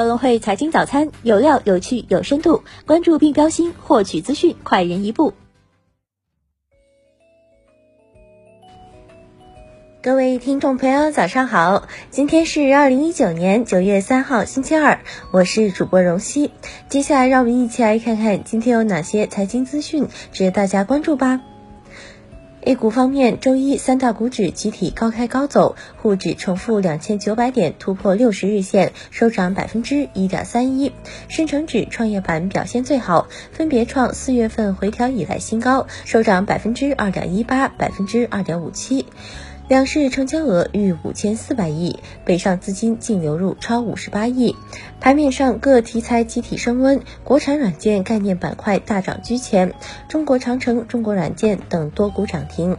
高隆汇财经早餐有料、有趣、有深度，关注并标新，获取资讯快人一步。各位听众朋友，早上好！今天是二零一九年九月三号，星期二，我是主播荣熙。接下来，让我们一起来看看今天有哪些财经资讯值得大家关注吧。A 股方面，周一三大股指集体高开高走，沪指重复两千九百点突破六十日线，收涨百分之一点三一。深成指、创业板表现最好，分别创四月份回调以来新高，收涨百分之二点一八、百分之二点五七。两市成交额逾五千四百亿，北上资金净流入超五十八亿。盘面上各题材集体升温，国产软件概念板块大涨居前，中国长城、中国软件等多股涨停。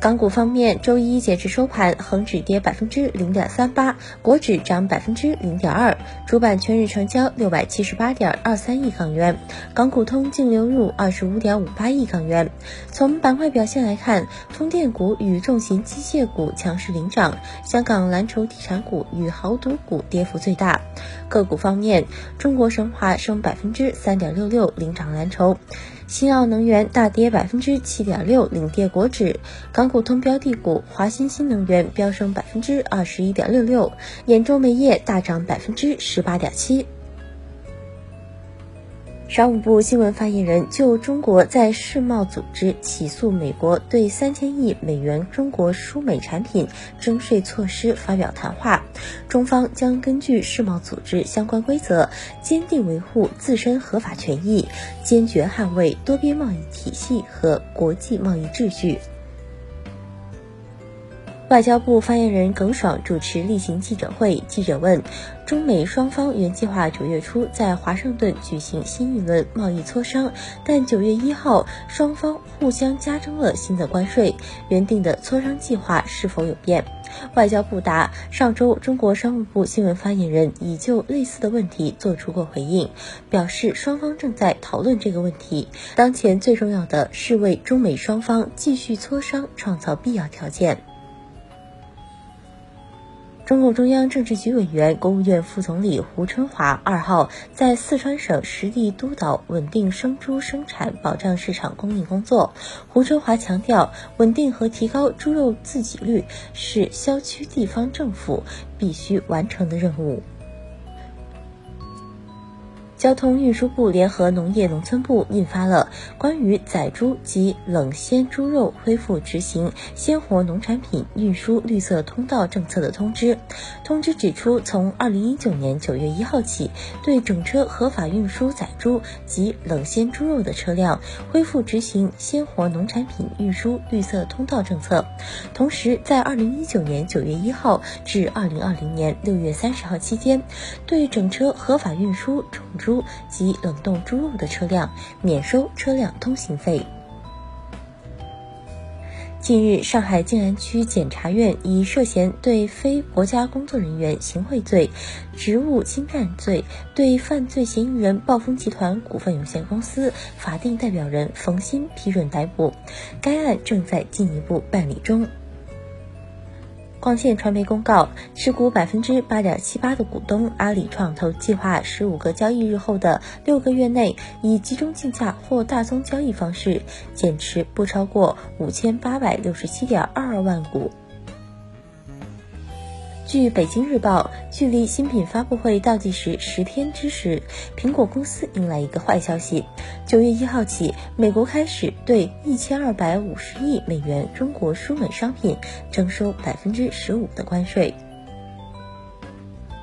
港股方面，周一截至收盘，恒指跌百分之零点三八，国指涨百分之零点二，主板全日成交六百七十八点二三亿港元，港股通净流入二十五点五八亿港元。从板块表现来看，风电股与重型机械股强势领涨，香港蓝筹地产股与豪赌股跌幅最大。个股方面，中国神华升百分之三点六六，领涨蓝筹。新奥能源大跌百分之七点六，领跌国指。港股通标的股华新新能源飙升百分之二十一点六六，兖州煤业大涨百分之十八点七。商务部新闻发言人就中国在世贸组织起诉美国对三千亿美元中国输美产品征税措施发表谈话，中方将根据世贸组织相关规则，坚定维护自身合法权益，坚决捍卫多边贸易体系和国际贸易秩序。外交部发言人耿爽主持例行记者会，记者问：中美双方原计划九月初在华盛顿举行新一轮贸易磋商，但九月一号双方互相加征了新的关税，原定的磋商计划是否有变？外交部答：上周中国商务部新闻发言人已就类似的问题做出过回应，表示双方正在讨论这个问题，当前最重要的是为中美双方继续磋商创造必要条件。中共中央政治局委员、国务院副总理胡春华二号在四川省实地督导稳定生猪生产、保障市场供应工作。胡春华强调，稳定和提高猪肉自给率是辖区地方政府必须完成的任务。交通运输部联合农业农村部印发了关于宰猪及冷鲜猪肉恢复执行鲜活农产品运输绿色通道政策的通知。通知指出，从二零一九年九月一号起，对整车合法运输宰猪及冷鲜猪肉的车辆恢复执行鲜活农产品运输绿色通道政策。同时，在二零一九年九月一号至二零二零年六月三十号期间，对整车合法运输种猪。猪及冷冻猪肉的车辆免收车辆通行费。近日，上海静安区检察院以涉嫌对非国家工作人员行贿罪、职务侵占罪，对犯罪嫌疑人暴风集团股份有限公司法定代表人冯鑫批准逮捕，该案正在进一步办理中。光线传媒公告，持股百分之八点七八的股东阿里创投计划十五个交易日后的六个月内，以集中竞价或大宗交易方式减持不超过五千八百六十七点二二万股。据北京日报，距离新品发布会倒计时十天之时，苹果公司迎来一个坏消息：九月一号起，美国开始对一千二百五十亿美元中国输美商品征收百分之十五的关税。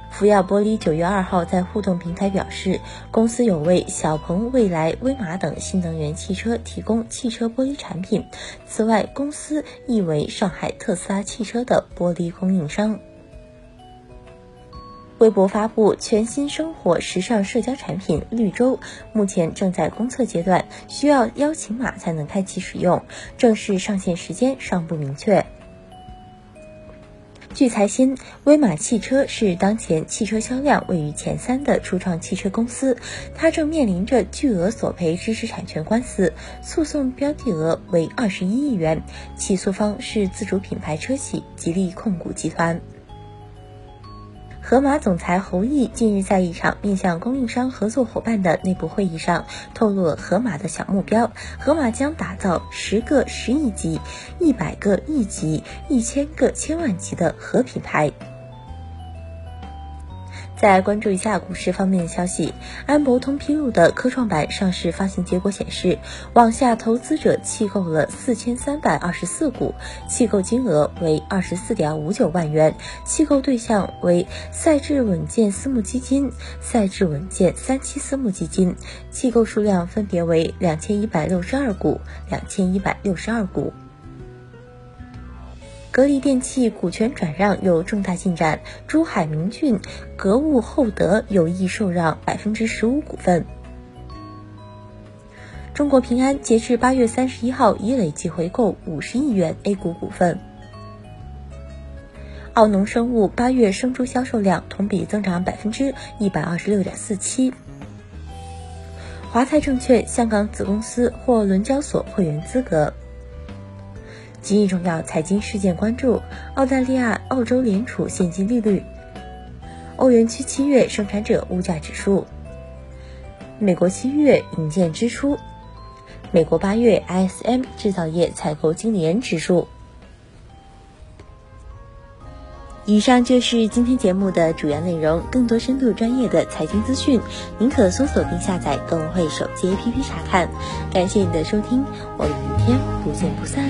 福耀玻璃九月二号在互动平台表示，公司有为小鹏、蔚来、威马等新能源汽车提供汽车玻璃产品。此外，公司亦为上海特斯拉汽车的玻璃供应商。微博发布全新生活时尚社交产品绿洲，目前正在公测阶段，需要邀请码才能开启使用，正式上线时间尚不明确。据财新，威马汽车是当前汽车销量位于前三的初创汽车公司，它正面临着巨额索赔知识产权官司，诉讼标的额为二十一亿元，起诉方是自主品牌车企吉利控股集团。盒马总裁侯毅近日在一场面向供应商合作伙伴的内部会议上，透露了盒马的小目标：盒马将打造十个十亿级、一百个亿级、一千个千万级的盒品牌。再关注一下股市方面的消息，安博通披露的科创板上市发行结果显示，网下投资者弃购了四千三百二十四股，弃购金额为二十四点五九万元，弃购对象为赛智稳健私募基金、赛智稳健三期私募基金，弃购数量分别为两千一百六十二股、两千一百六十二股。格力电器股权转让有重大进展，珠海明骏、格物厚德有意受让百分之十五股份。中国平安截至八月三十一号已累计回购五十亿元 A 股股份。奥农生物八月生猪销售量同比增长百分之一百二十六点四七。华泰证券香港子公司获伦交所会员资格。今日重要财经事件关注：澳大利亚、澳洲联储现金利率；欧元区七月生产者物价指数；美国七月引荐支出；美国八月 ISM 制造业采购经理人指数。以上就是今天节目的主要内容。更多深度专业的财经资讯，您可搜索并下载更会手机 APP 查看。感谢你的收听，我们明天不见不散。